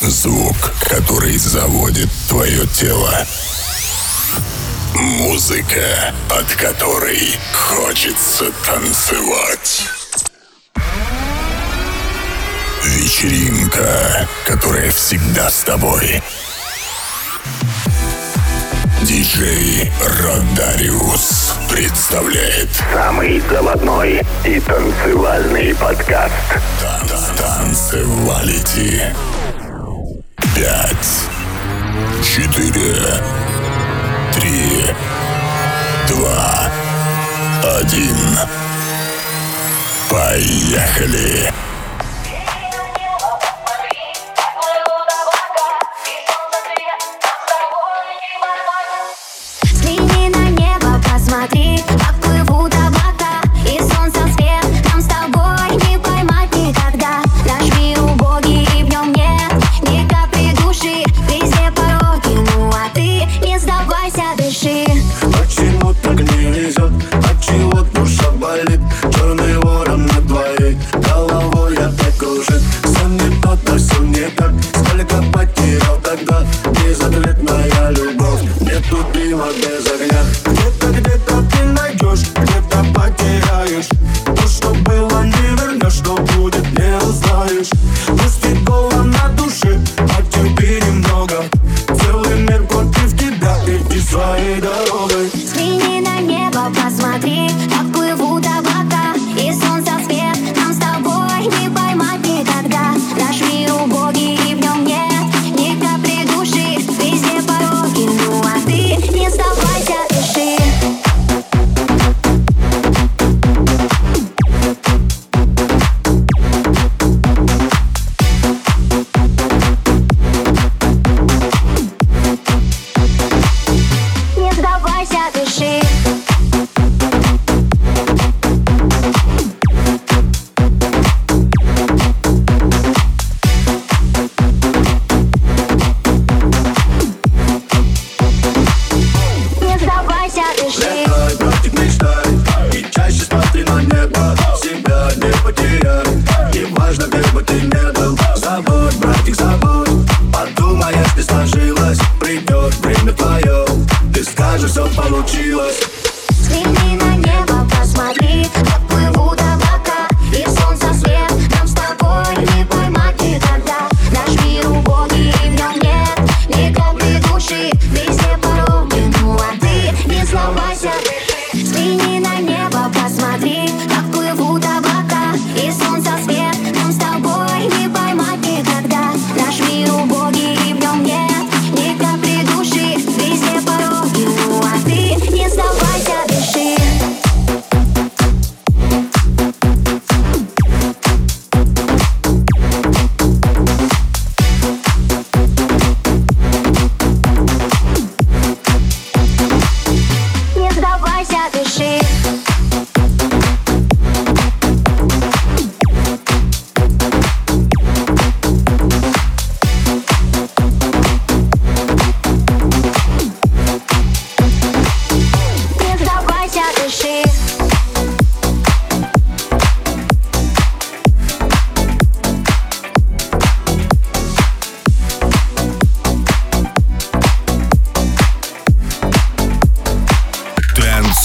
Звук, который заводит твое тело. Музыка, от которой хочется танцевать. Вечеринка, которая всегда с тобой. Диджей Родариус представляет самый заводной и танцевальный подкаст. Танцевалити. -тан Пять, четыре, три, два, один. Поехали! do Piladesa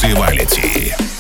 Duality.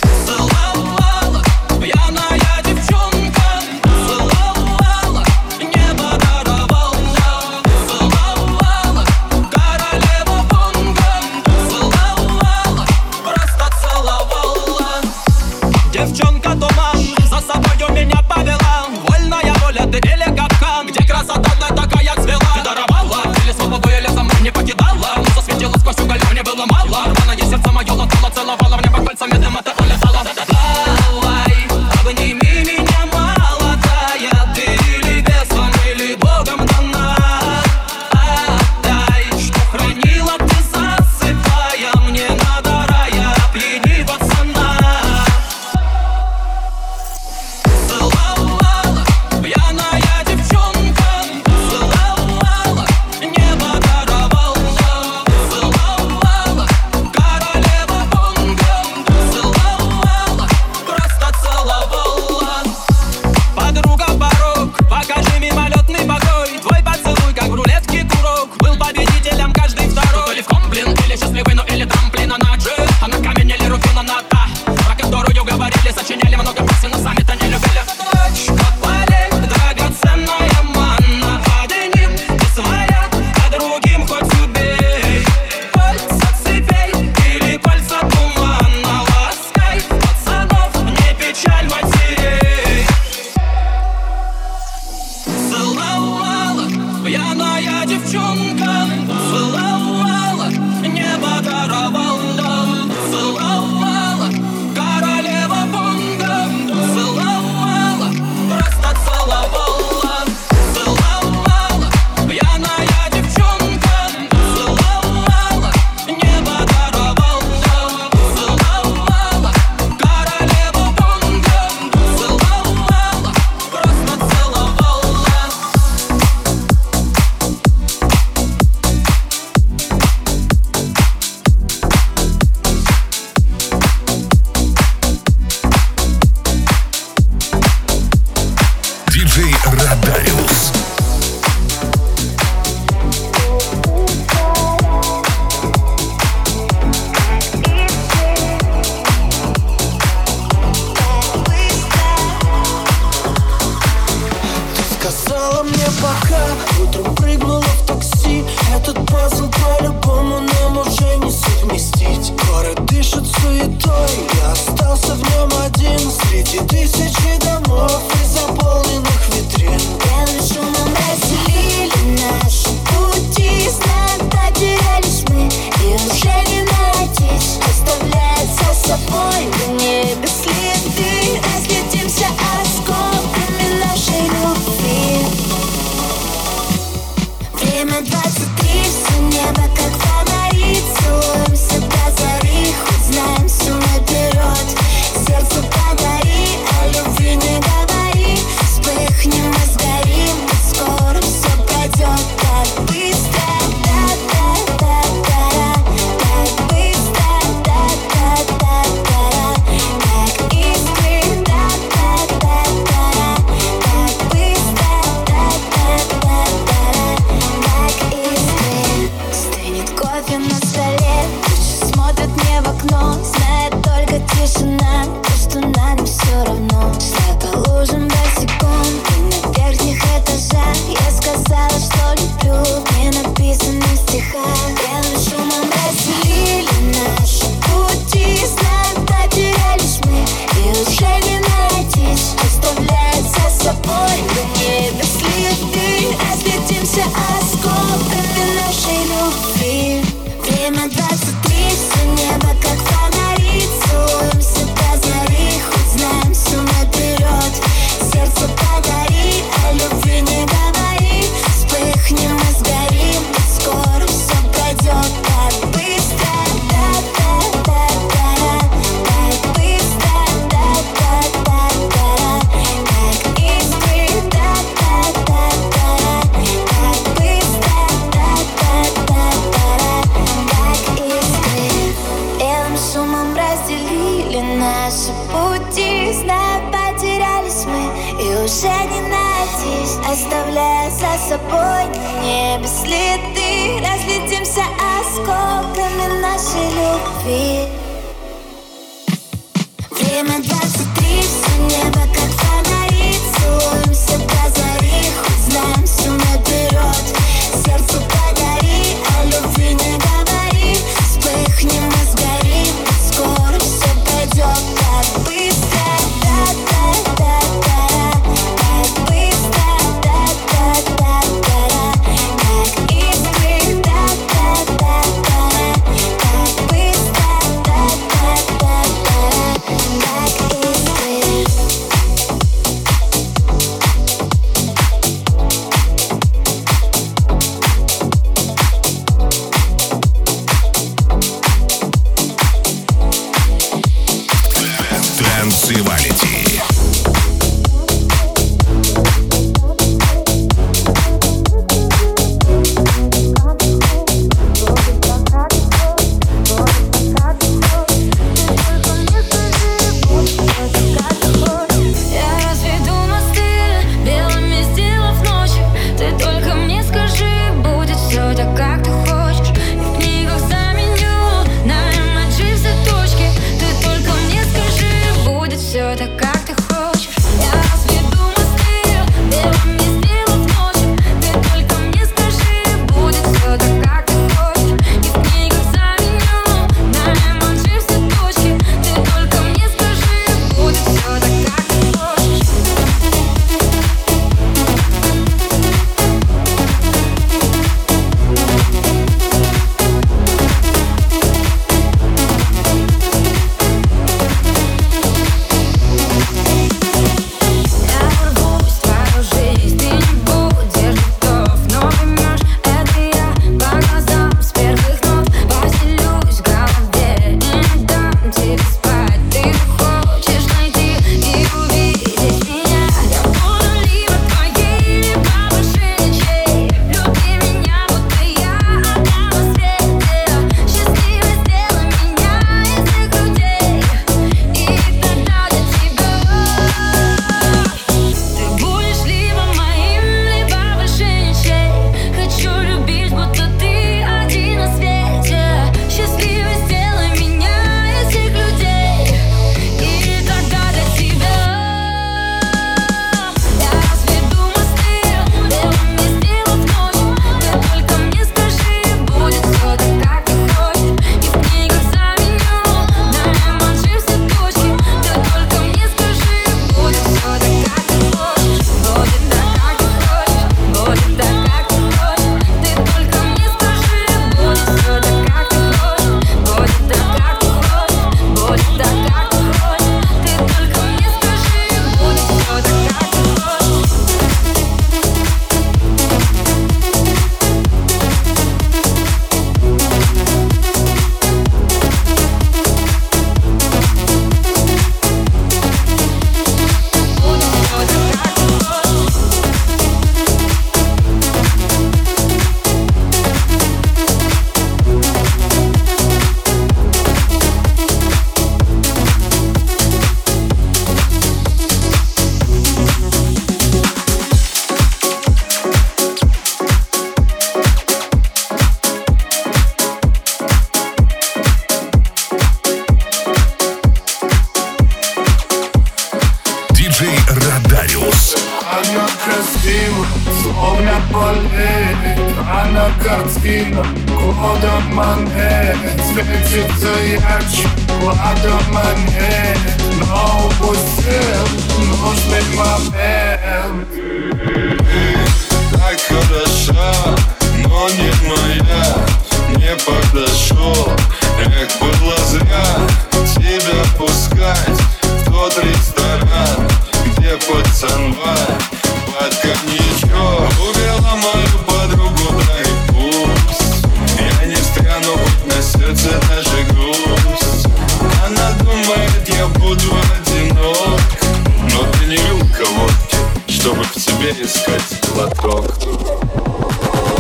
тебе искать глоток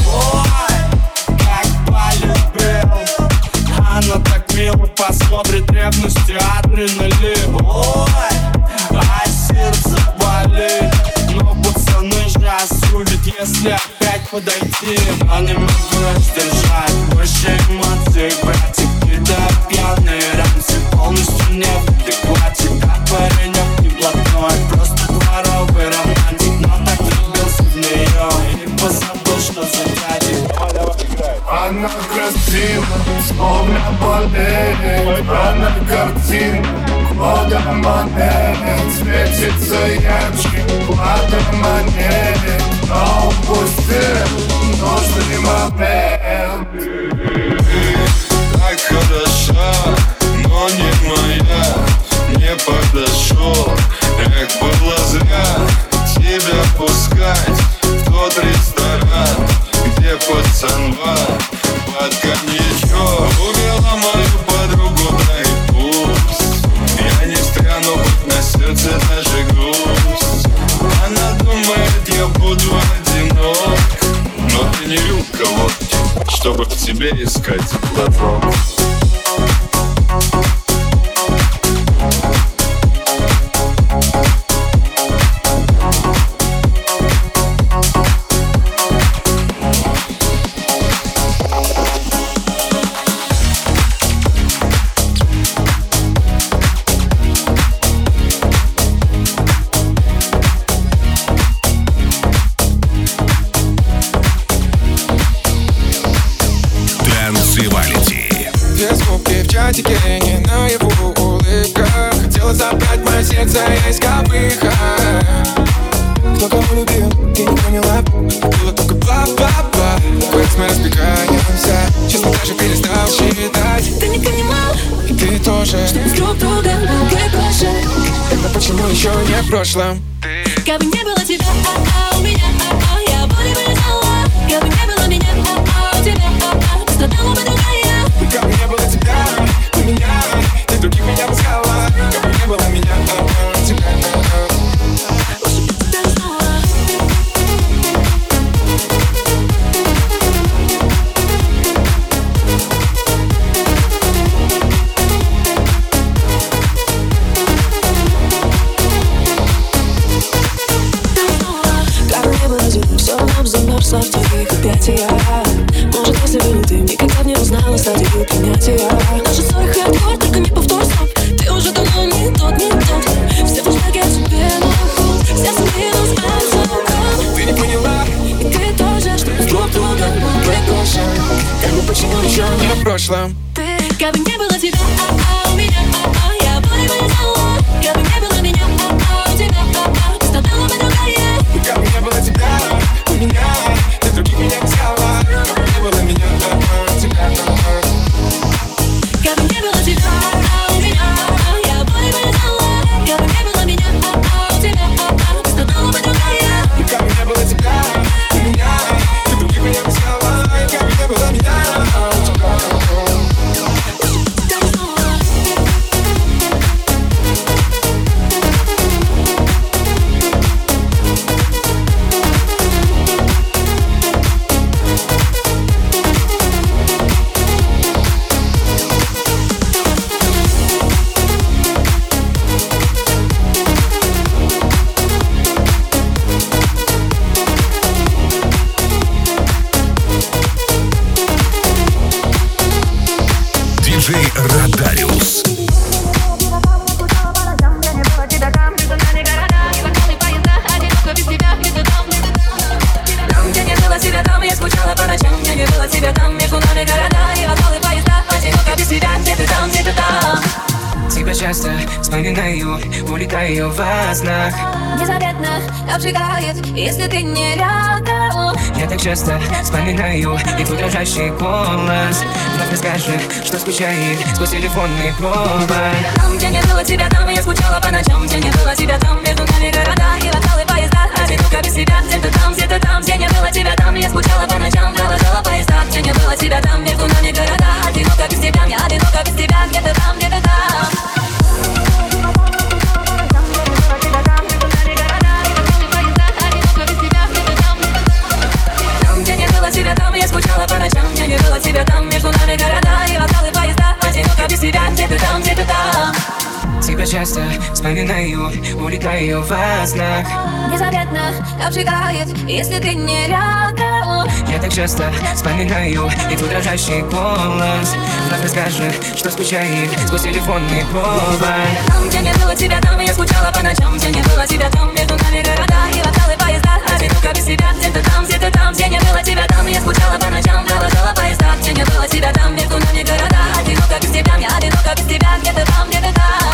Ой, как полюбил Она так мило посмотрит ревностью адреналин. Ой, а сердце болит. Но пацаны же осудят, если опять подойти а Они сердце есть копыха Кто кого любил, ты не поняла. Было только бла-бла-бла Кое-как мы разбегаемся Честно даже перестал считать. Ты не понимал? И ты тоже. Что мы друг друга как кожа Тогда почему еще не в прошлом? Как бы не было тебя, а -а. Что скучает сквозь телефонный провод снах Незаметно обжигает, если ты не рядом. Я так часто вспоминаю и твой дрожащий голос Вновь расскажешь, что скучает сквозь телефонный провод Там, где не было тебя, там я скучала по ночам. Где не было тебя, там между нами города И вокзалы, поезда, одиноко без тебя Где-то там, где-то там, где не было тебя, там я скучала по ночам. Провожала поезда, где не было тебя, там между нами города. Одиноко без тебя, я одиноко без тебя. Где-то там, где-то там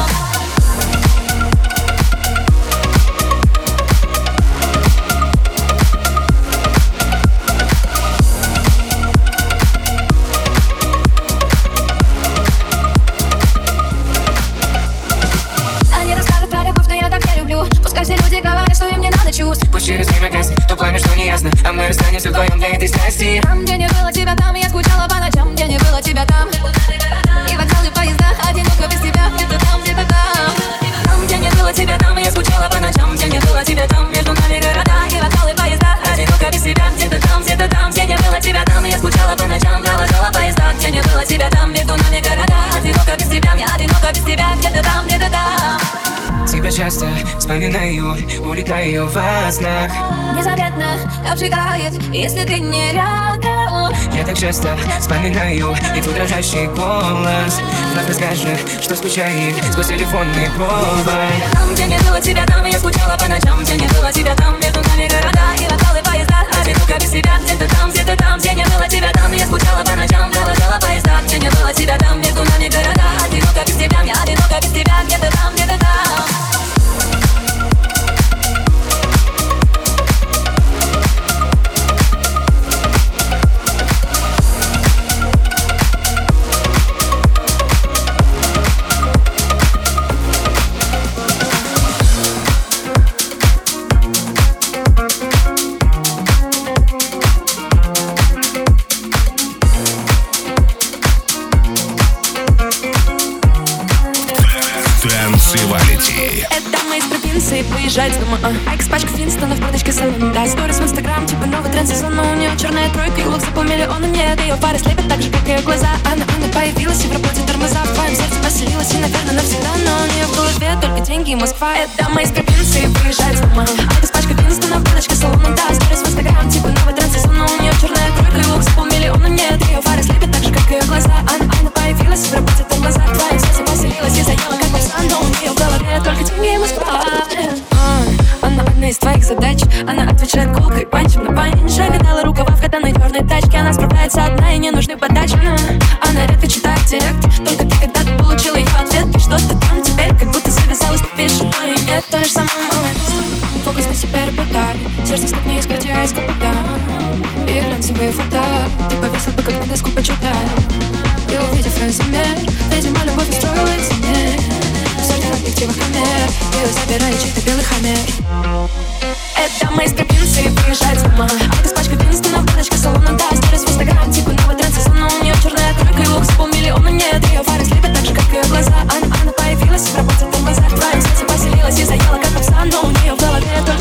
вспоминаю, улетаю во снах Незаметно обжигает, если ты не рядом. Я так часто вспоминаю и твой дрожащий голос. Вновь расскажешь, что скучает сквозь телефонный провод Там, где не было тебя, там я скучала по ночам. Где не было тебя, там между нами города И вокзалы, поезда, одиноко без тебя Где-то там, где-то там, где не было тебя, там я скучала по ночам. Провожала поезда, где не было тебя, там между нами деньги Москва Это мы из провинции выезжать с дома Экс-пачка Финстона в карточке салона Да, сторис в инстаграм, типа новый тренд сезона У нее черная тройка и лук за полмиллиона Нет, ее пары слепят так же, как ее глаза. Она, она появилась в работе тормоза В твоем сердце поселилась и заела, как овса Но у нее в голове только деньги Москва А, Она одна из твоих задач. Она отвечает колкой, панчем на панч Гадала рукава в катаной черной тачке. Она справляется одна и не нужны подачи. Она редко читает директ Только ты когда-то получила ее ответки Что же самое молодец Фокус на себя работай Сердце стопни из крутя из капота. И глянцевые фото. Ты повесил бы, как на доску почитай И увидев резюме Видимо, любовь устроилась мне В сотнях объективах камер И забираю чей-то белый хаммер. Это мы из провинции выезжать с дома А ты с пачкой Винстона в баночке салона Да, сторис в инстаграм, типа новый тренд сезона У нее черная тройка и лук за полмиллиона Нет, ее фары слепят так же, как ее глаза. Она, она появилась в работе тормоза В твоем сердце поселилась и заела, как овса Но у нее в голове только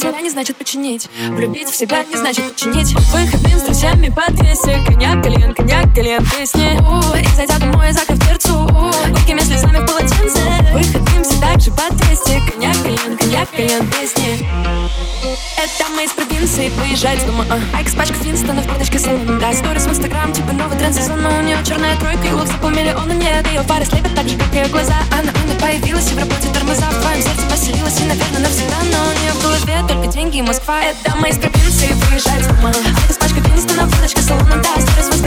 Вчера не значит починить. Влюбить в себя не значит починить. Выходим с друзьями подвесик Коньяк, колен, коньяк, колен, песни У, И зайдя домой, закрыв дверцу. Горькими слезами в полотенце. Выходим все так же подвесик Коньяк, колен, коньяк, колен, песни это мы из провинции выезжать дома. А. Айк с пачкой Финстона в курточке салон Да, сторис в инстаграм, типа новый тренд сезона. У нее черная тройка и лук запомнили он и нет Ее пары слепят так же, как ее глаза. Она внезапно появилась И в работе тормоза в твоем сердце поселилась. И, наверное, навсегда, но не в голове Только деньги и Москва. Это мои из провинции приезжает с ума. А эта спачка пенис, на водочка, салон да, старый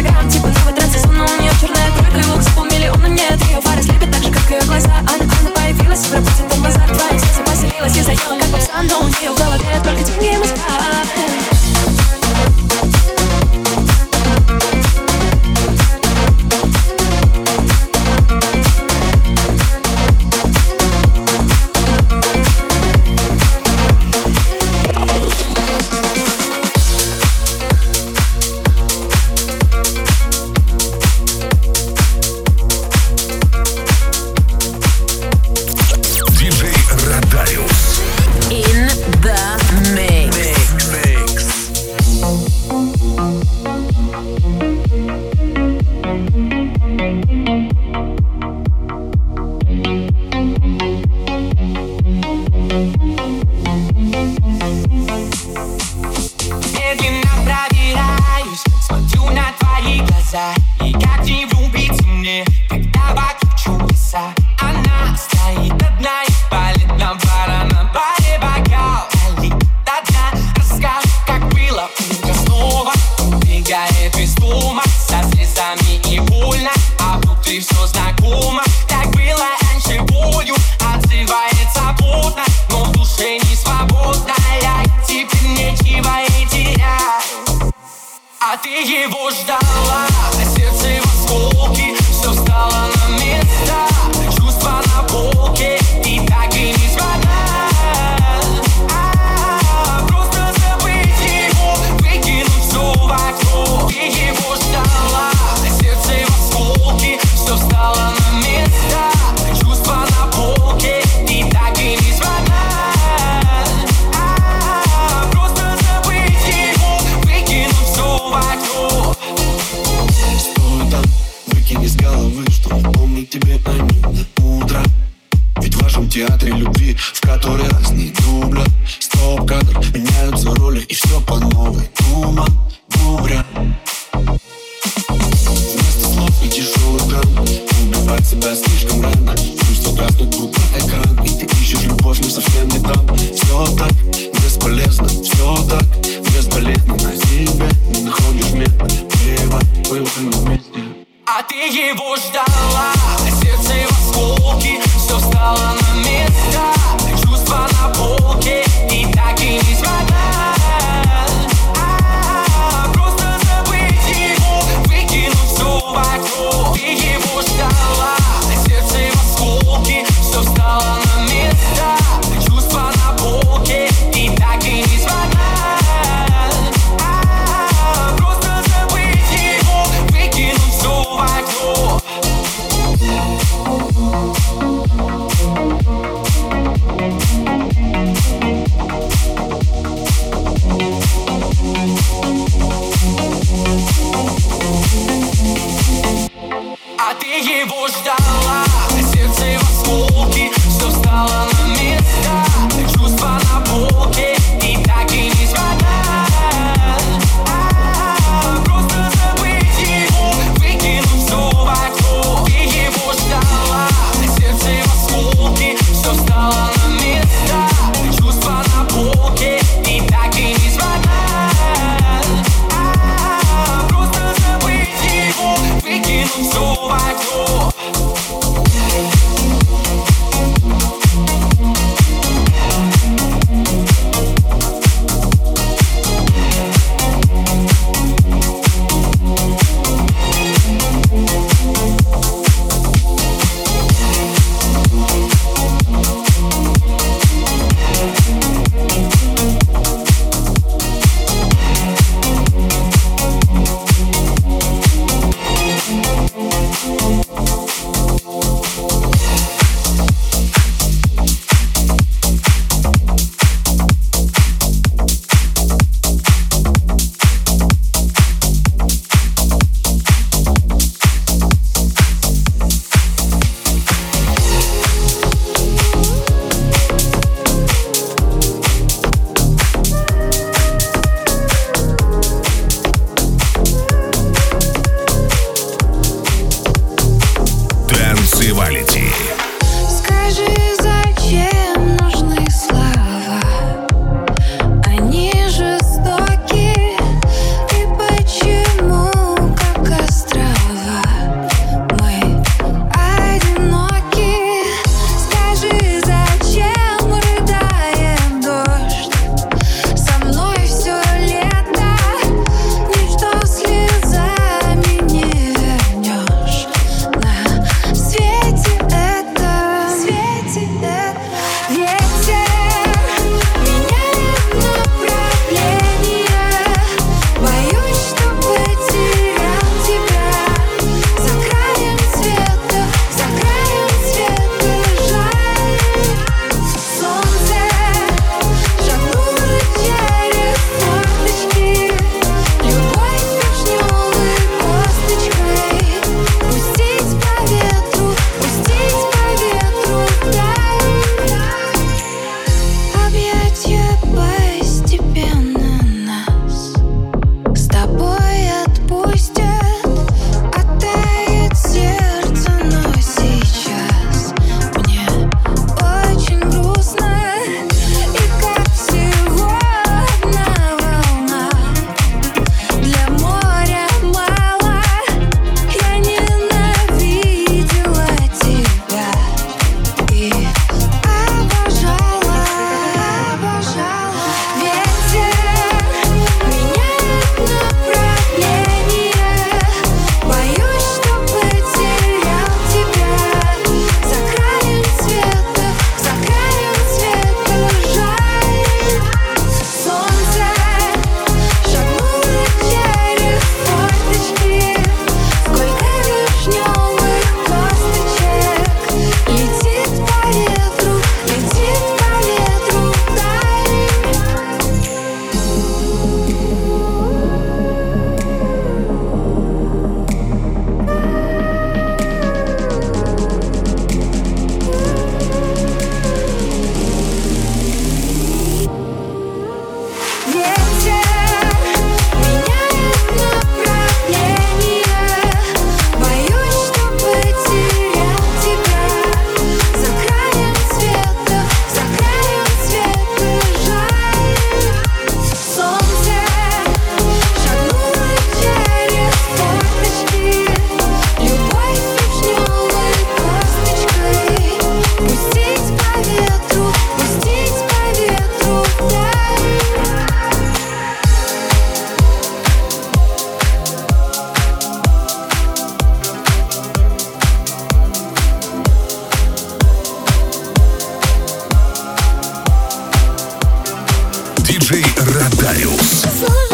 Oh.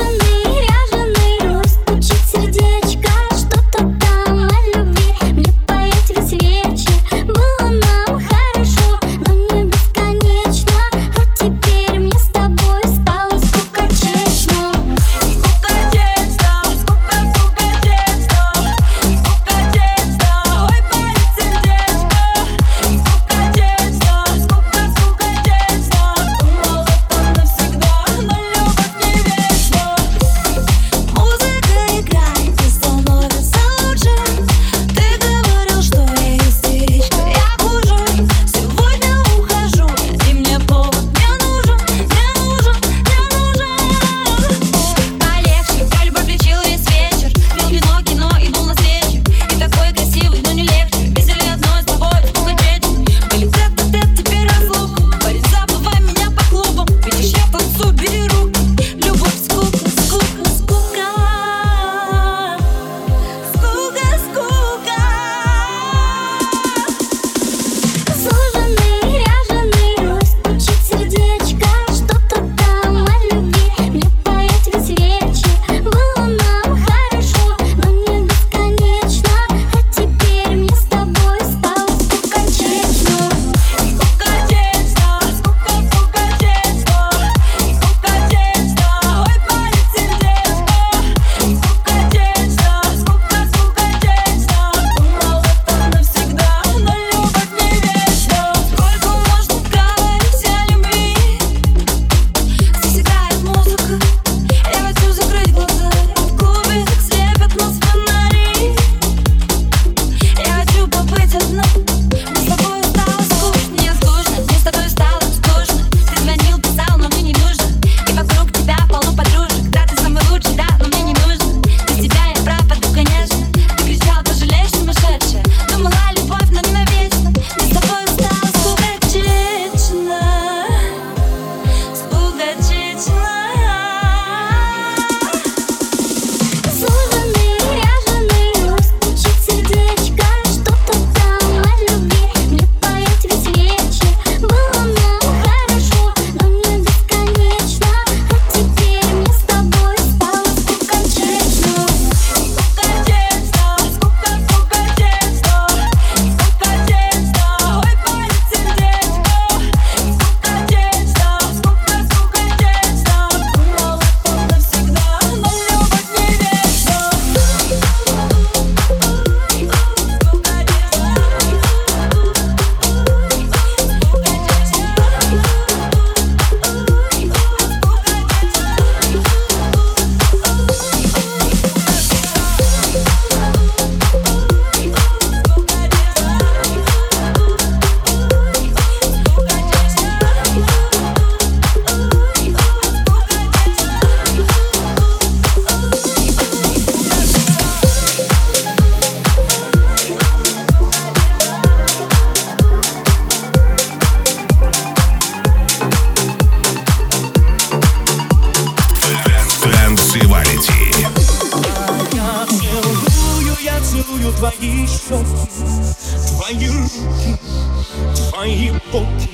твои боки.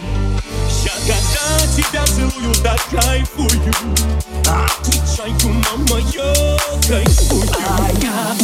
Я когда тебя целую, так кайфую, отвечаю на мое кайфую. А я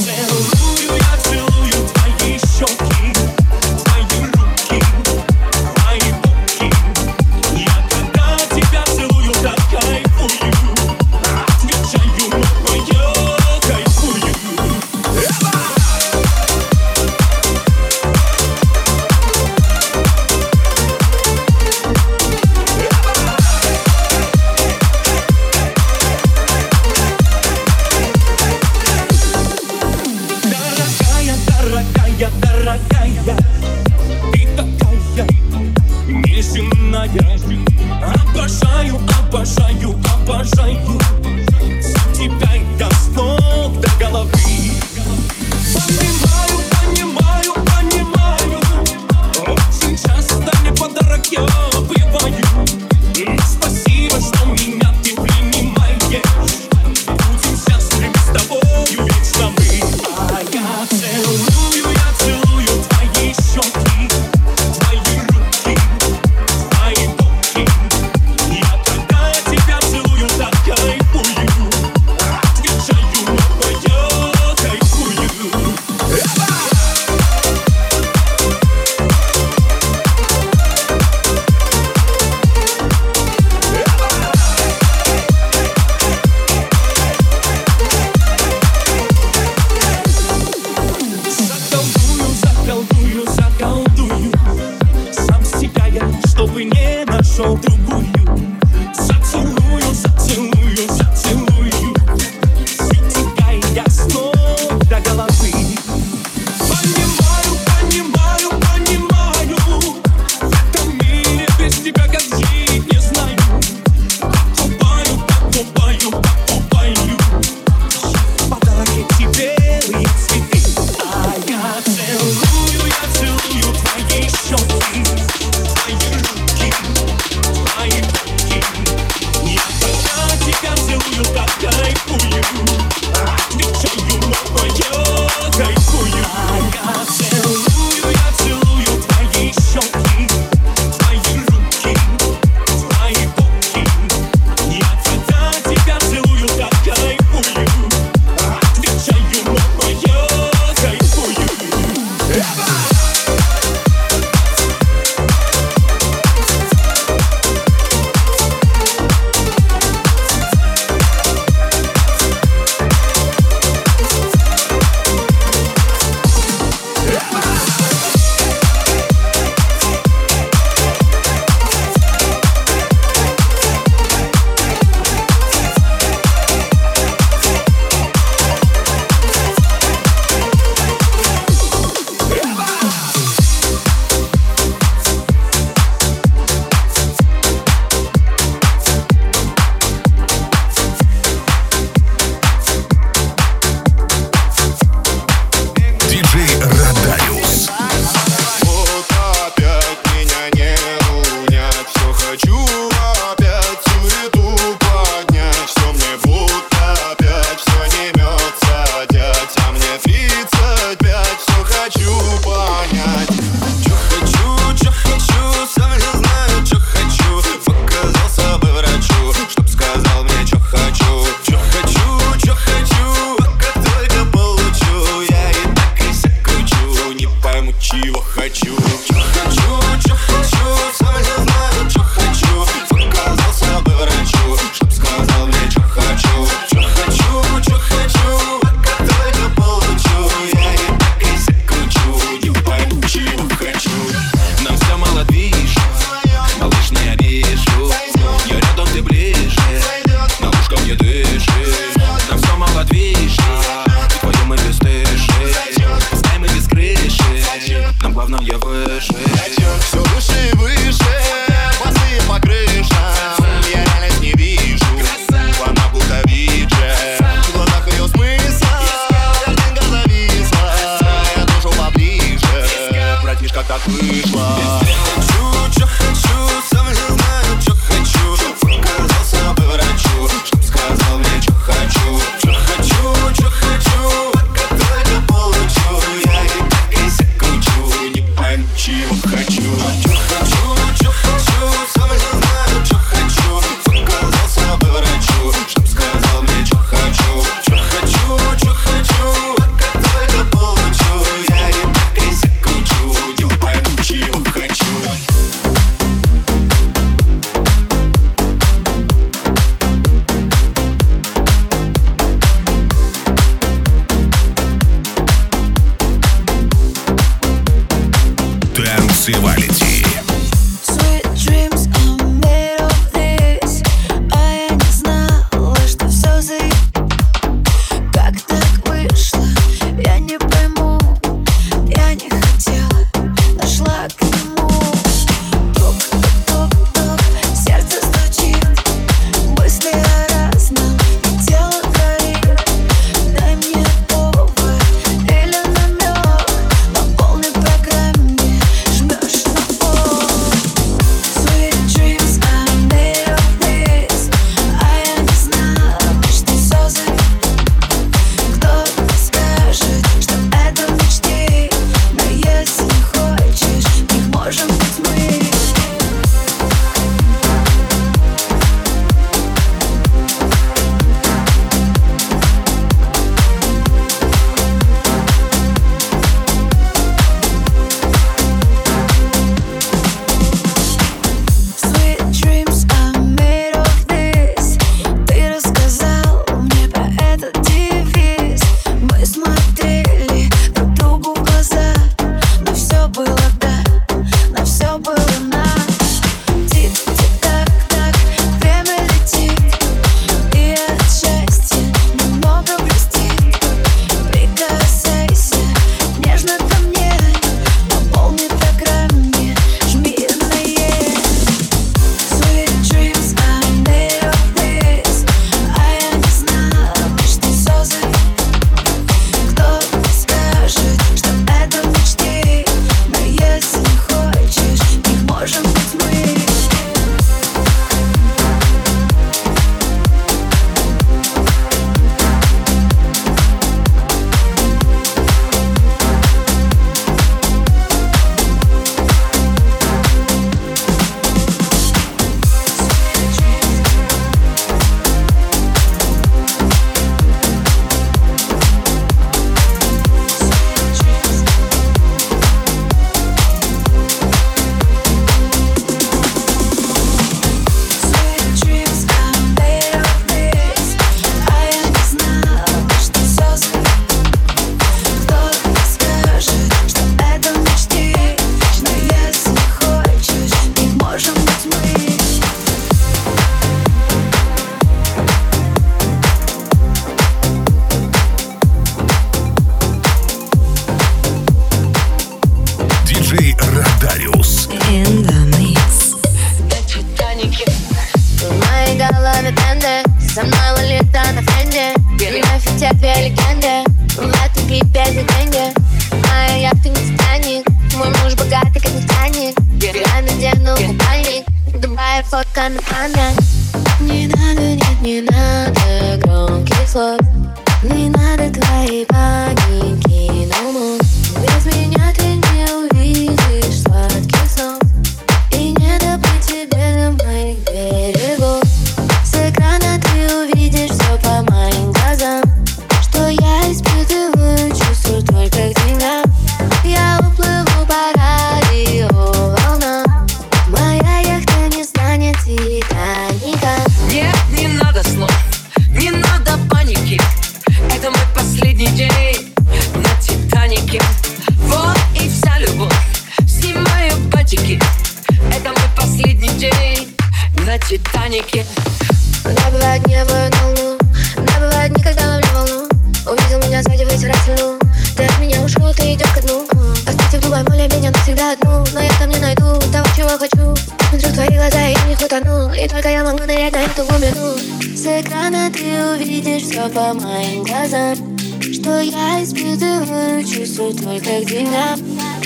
С экрана ты увидишь все по моим глазам. Что я испытываю, чувствую только к деньгам.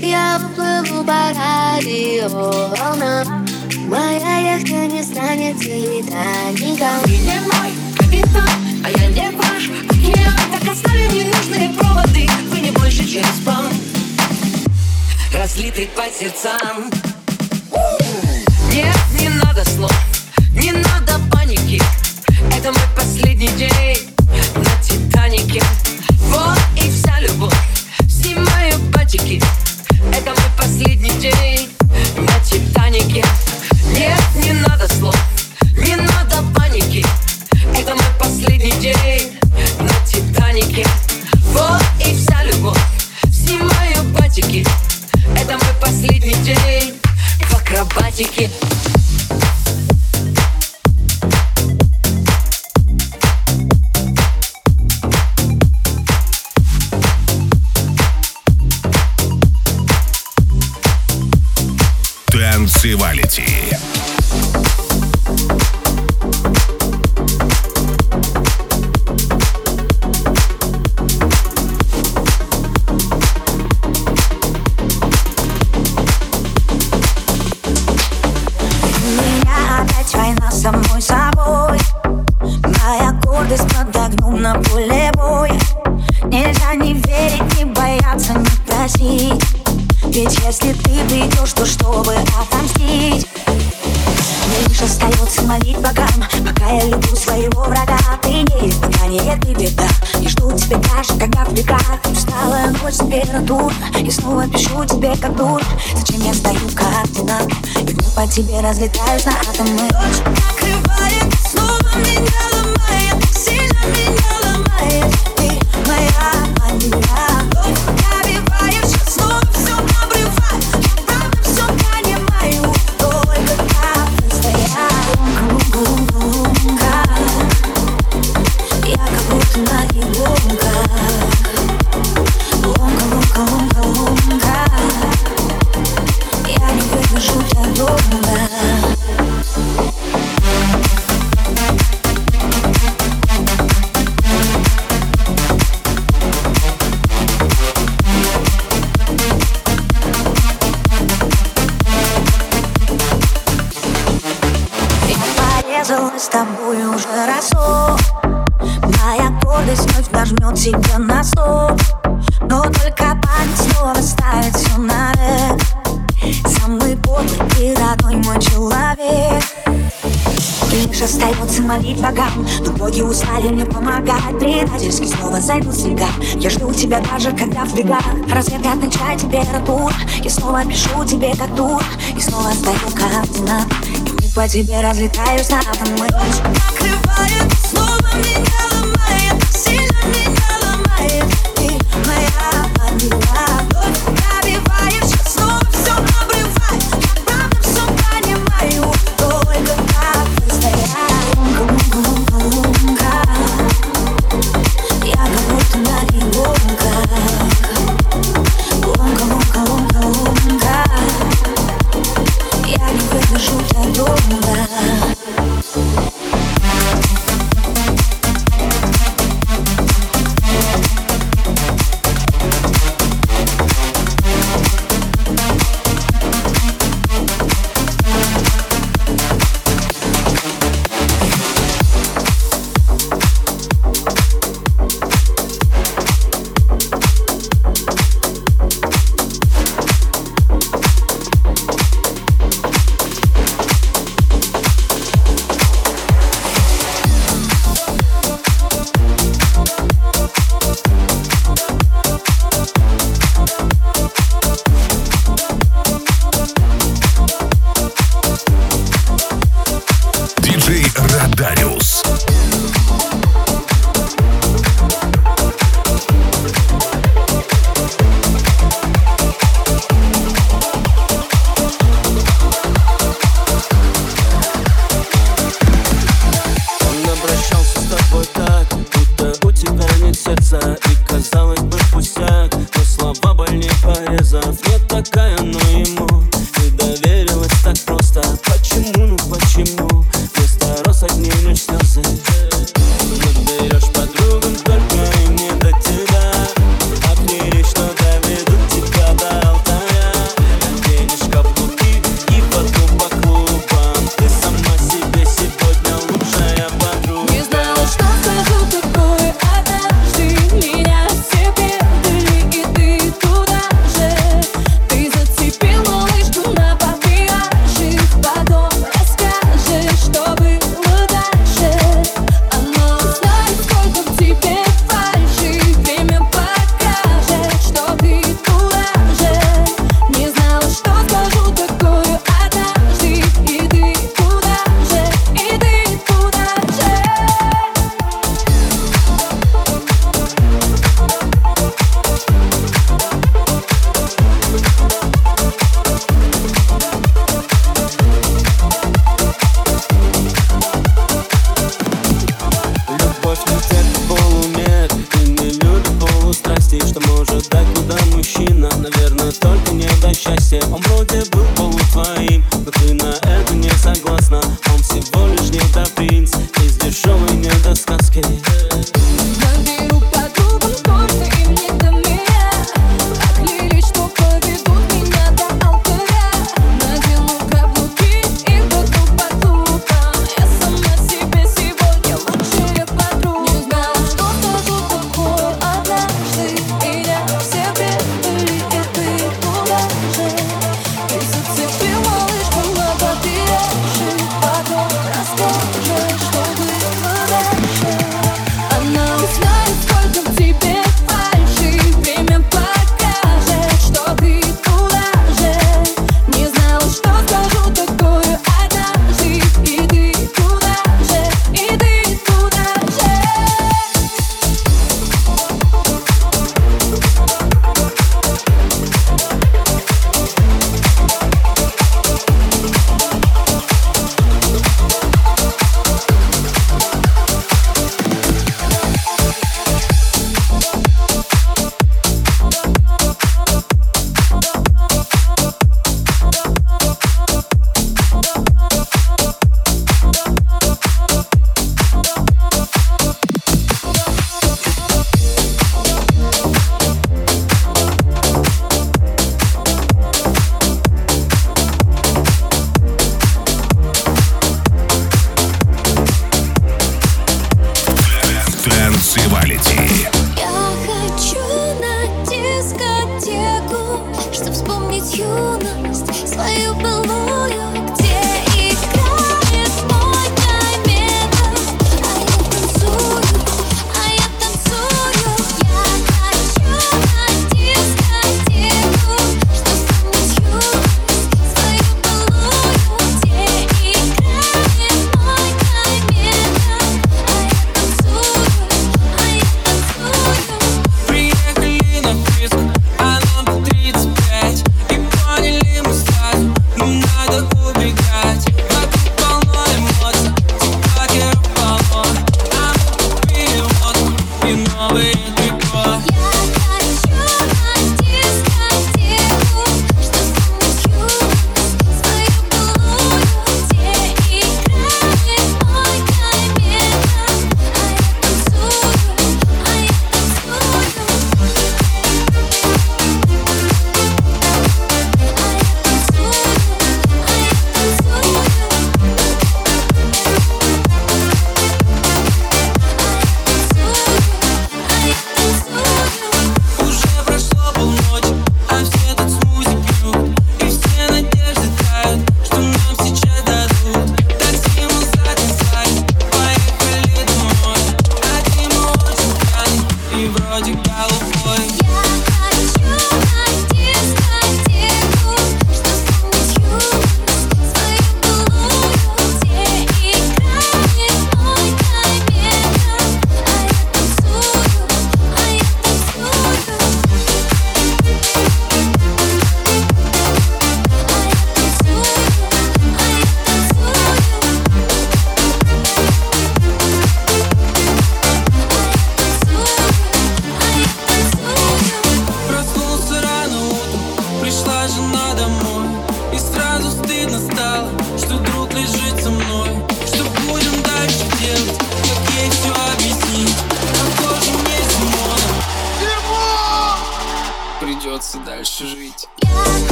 Я плыву по радио волнам Моя яхта не станет Титаником Ты не мой капитан, а я не ваш океан. Так оставим ненужные проводы, вы не больше, чем спам. Разлитый по сердцам. Нет, не надо слов. DJ. по тебе разлетаюсь на атомы. Дождь накрывает, снова меня ломает, сильно меня ломает. Ты моя, моя и богам Но боги устали мне помогать. Предательски снова зайду снега Я жду тебя даже когда в бегах. Разведка ночная температура Я снова пишу тебе как дура. И снова стою координат И по тебе разлетаюсь на атомы Дождь накрывает снова меня